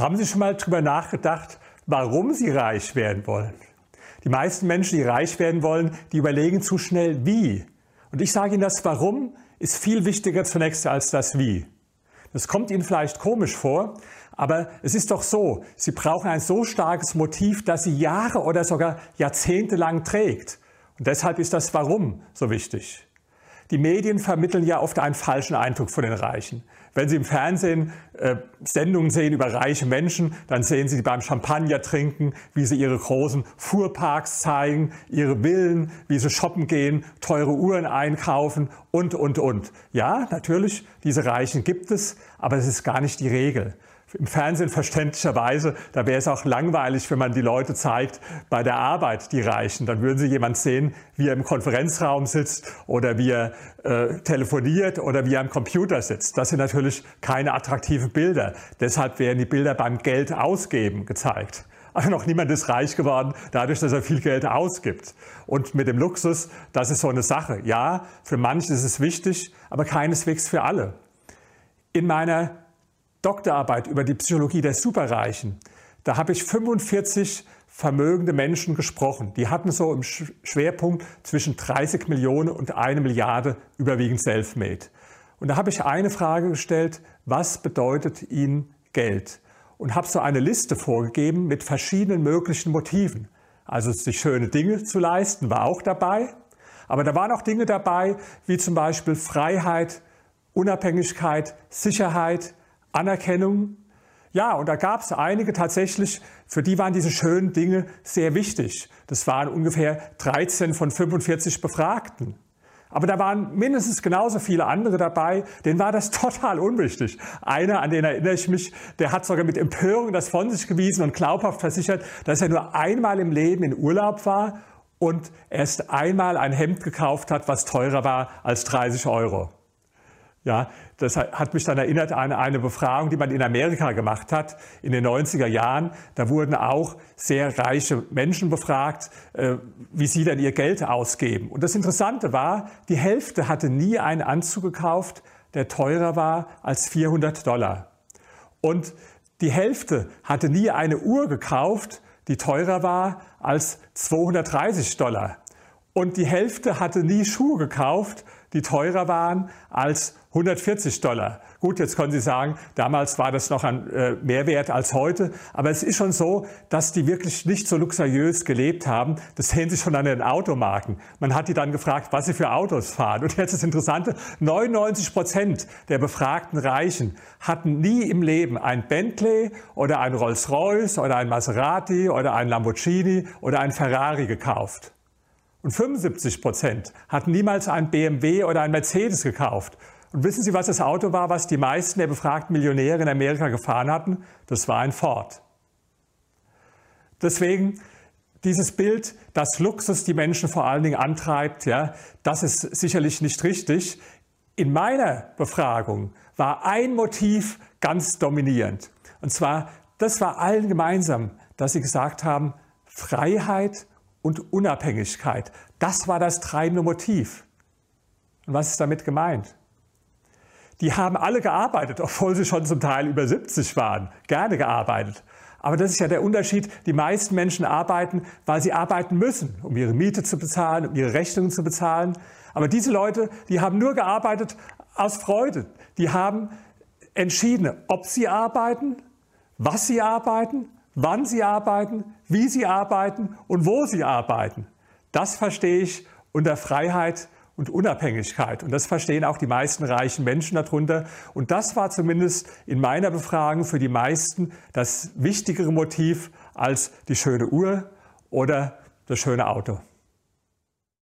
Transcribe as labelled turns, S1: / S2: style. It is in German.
S1: Haben Sie schon mal darüber nachgedacht, warum Sie reich werden wollen? Die meisten Menschen, die reich werden wollen, die überlegen zu schnell wie. Und ich sage Ihnen, das Warum ist viel wichtiger zunächst als das Wie. Das kommt Ihnen vielleicht komisch vor, aber es ist doch so, Sie brauchen ein so starkes Motiv, das Sie Jahre oder sogar Jahrzehnte lang trägt. Und deshalb ist das Warum so wichtig. Die Medien vermitteln ja oft einen falschen Eindruck von den Reichen. Wenn Sie im Fernsehen äh, Sendungen sehen über reiche Menschen, dann sehen Sie beim Champagner trinken, wie sie ihre großen Fuhrparks zeigen, ihre Villen, wie sie shoppen gehen, teure Uhren einkaufen und, und, und. Ja, natürlich, diese Reichen gibt es, aber es ist gar nicht die Regel im Fernsehen verständlicherweise, da wäre es auch langweilig, wenn man die Leute zeigt bei der Arbeit, die Reichen. Dann würden sie jemand sehen, wie er im Konferenzraum sitzt oder wie er äh, telefoniert oder wie er am Computer sitzt. Das sind natürlich keine attraktiven Bilder. Deshalb werden die Bilder beim Geld ausgeben gezeigt. Aber noch niemand ist reich geworden, dadurch, dass er viel Geld ausgibt. Und mit dem Luxus, das ist so eine Sache. Ja, für manche ist es wichtig, aber keineswegs für alle. In meiner Doktorarbeit über die Psychologie der Superreichen, da habe ich 45 vermögende Menschen gesprochen. Die hatten so im Schwerpunkt zwischen 30 Millionen und eine Milliarde überwiegend Selfmade. Und da habe ich eine Frage gestellt, was bedeutet Ihnen Geld? Und habe so eine Liste vorgegeben mit verschiedenen möglichen Motiven. Also sich schöne Dinge zu leisten war auch dabei. Aber da waren auch Dinge dabei, wie zum Beispiel Freiheit, Unabhängigkeit, Sicherheit, Anerkennung. Ja, und da gab es einige tatsächlich, für die waren diese schönen Dinge sehr wichtig. Das waren ungefähr 13 von 45 Befragten. Aber da waren mindestens genauso viele andere dabei, denen war das total unwichtig. Einer, an den erinnere ich mich, der hat sogar mit Empörung das von sich gewiesen und glaubhaft versichert, dass er nur einmal im Leben in Urlaub war und erst einmal ein Hemd gekauft hat, was teurer war als 30 Euro. Ja, das hat mich dann erinnert an eine Befragung, die man in Amerika gemacht hat in den 90er Jahren. Da wurden auch sehr reiche Menschen befragt, äh, wie sie denn ihr Geld ausgeben. Und das Interessante war, die Hälfte hatte nie einen Anzug gekauft, der teurer war als 400 Dollar. Und die Hälfte hatte nie eine Uhr gekauft, die teurer war als 230 Dollar. Und die Hälfte hatte nie Schuhe gekauft, die teurer waren als 140 Dollar. Gut, jetzt können Sie sagen, damals war das noch ein äh, Mehrwert als heute, aber es ist schon so, dass die wirklich nicht so luxuriös gelebt haben. Das sehen Sie schon an den Automarken. Man hat die dann gefragt, was sie für Autos fahren. Und jetzt das Interessante, 99 Prozent der befragten Reichen hatten nie im Leben ein Bentley oder ein Rolls-Royce oder ein Maserati oder ein Lamborghini oder ein Ferrari gekauft. Und 75 Prozent hatten niemals ein BMW oder ein Mercedes gekauft. Und wissen Sie, was das Auto war, was die meisten der befragten Millionäre in Amerika gefahren hatten? Das war ein Ford. Deswegen dieses Bild, dass Luxus die Menschen vor allen Dingen antreibt, ja, das ist sicherlich nicht richtig. In meiner Befragung war ein Motiv ganz dominierend. Und zwar, das war allen gemeinsam, dass sie gesagt haben, Freiheit und Unabhängigkeit. Das war das treibende Motiv. Und was ist damit gemeint? Die haben alle gearbeitet, obwohl sie schon zum Teil über 70 waren, gerne gearbeitet. Aber das ist ja der Unterschied. Die meisten Menschen arbeiten, weil sie arbeiten müssen, um ihre Miete zu bezahlen, um ihre Rechnungen zu bezahlen. Aber diese Leute, die haben nur gearbeitet aus Freude. Die haben entschieden, ob sie arbeiten, was sie arbeiten wann sie arbeiten, wie sie arbeiten und wo sie arbeiten. Das verstehe ich unter Freiheit und Unabhängigkeit. Und das verstehen auch die meisten reichen Menschen darunter. Und das war zumindest in meiner Befragung für die meisten das wichtigere Motiv als die schöne Uhr oder das schöne Auto.